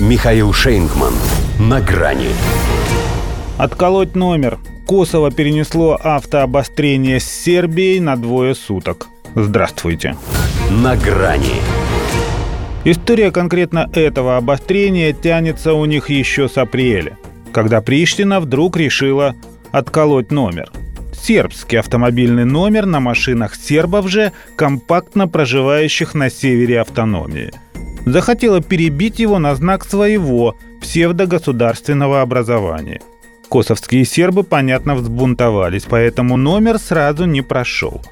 Михаил Шейнгман. На грани. Отколоть номер. Косово перенесло автообострение с Сербией на двое суток. Здравствуйте. На грани. История конкретно этого обострения тянется у них еще с апреля, когда Приштина вдруг решила отколоть номер. Сербский автомобильный номер на машинах сербов же, компактно проживающих на севере автономии – захотела перебить его на знак своего псевдогосударственного образования. Косовские сербы, понятно, взбунтовались, поэтому номер сразу не прошел.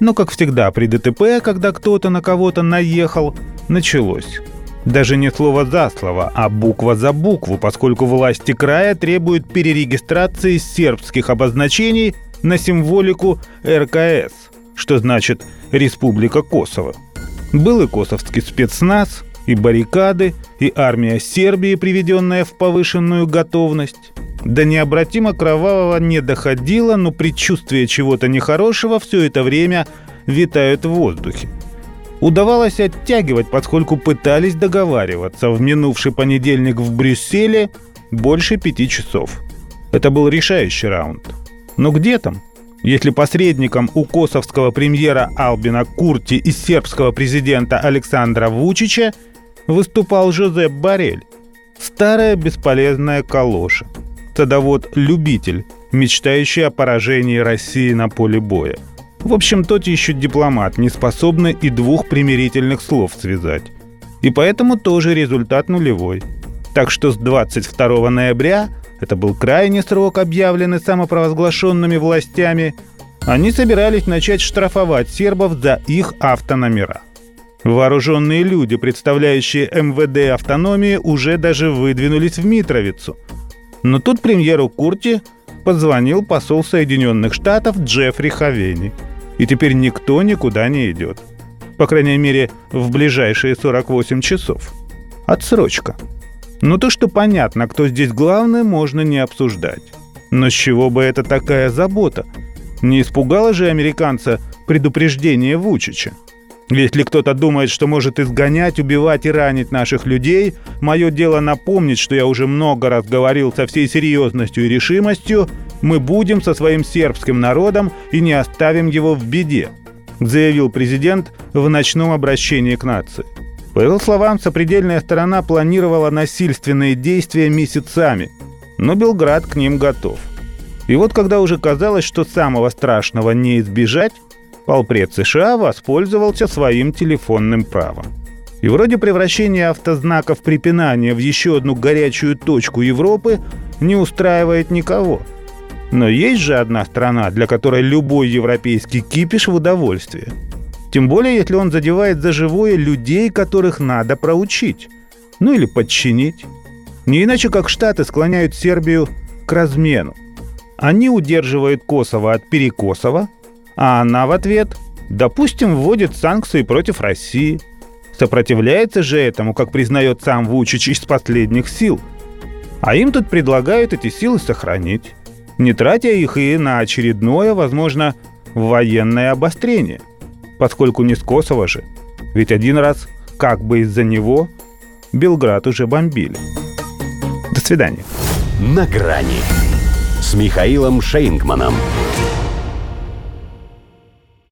Но, как всегда при ДТП, когда кто-то на кого-то наехал, началось. Даже не слово за слово, а буква за букву, поскольку власти края требуют перерегистрации сербских обозначений на символику РКС, что значит «Республика Косово». Был и косовский спецназ, и баррикады, и армия Сербии, приведенная в повышенную готовность. До необратимо кровавого не доходило, но предчувствие чего-то нехорошего все это время витают в воздухе. Удавалось оттягивать, поскольку пытались договариваться в минувший понедельник в Брюсселе больше пяти часов. Это был решающий раунд. Но где там? Если посредником у косовского премьера Албина Курти и сербского президента Александра Вучича – выступал Жозеп Барель. Старая бесполезная калоша. Садовод-любитель, мечтающий о поражении России на поле боя. В общем, тот еще дипломат, не способный и двух примирительных слов связать. И поэтому тоже результат нулевой. Так что с 22 ноября, это был крайний срок, объявленный самопровозглашенными властями, они собирались начать штрафовать сербов за их автономера – Вооруженные люди, представляющие МВД автономии, уже даже выдвинулись в Митровицу. Но тут премьеру Курти позвонил посол Соединенных Штатов Джеффри Хавени. И теперь никто никуда не идет. По крайней мере, в ближайшие 48 часов. Отсрочка. Но то, что понятно, кто здесь главный, можно не обсуждать. Но с чего бы это такая забота? Не испугало же американца предупреждение Вучича? Если кто-то думает, что может изгонять, убивать и ранить наших людей, мое дело напомнить, что я уже много раз говорил со всей серьезностью и решимостью, мы будем со своим сербским народом и не оставим его в беде, заявил президент в ночном обращении к нации. По его словам, сопредельная сторона планировала насильственные действия месяцами, но Белград к ним готов. И вот когда уже казалось, что самого страшного не избежать, полпред США воспользовался своим телефонным правом. И вроде превращение автознаков препинания в еще одну горячую точку Европы не устраивает никого. Но есть же одна страна, для которой любой европейский кипиш в удовольствие. Тем более, если он задевает за живое людей, которых надо проучить. Ну или подчинить. Не иначе, как Штаты склоняют Сербию к размену. Они удерживают Косово от Перекосова – а она в ответ, допустим, вводит санкции против России. Сопротивляется же этому, как признает сам Вучич, из последних сил. А им тут предлагают эти силы сохранить, не тратя их и на очередное, возможно, военное обострение. Поскольку не с Косово же. Ведь один раз, как бы из-за него, Белград уже бомбили. До свидания. На грани с Михаилом Шейнгманом.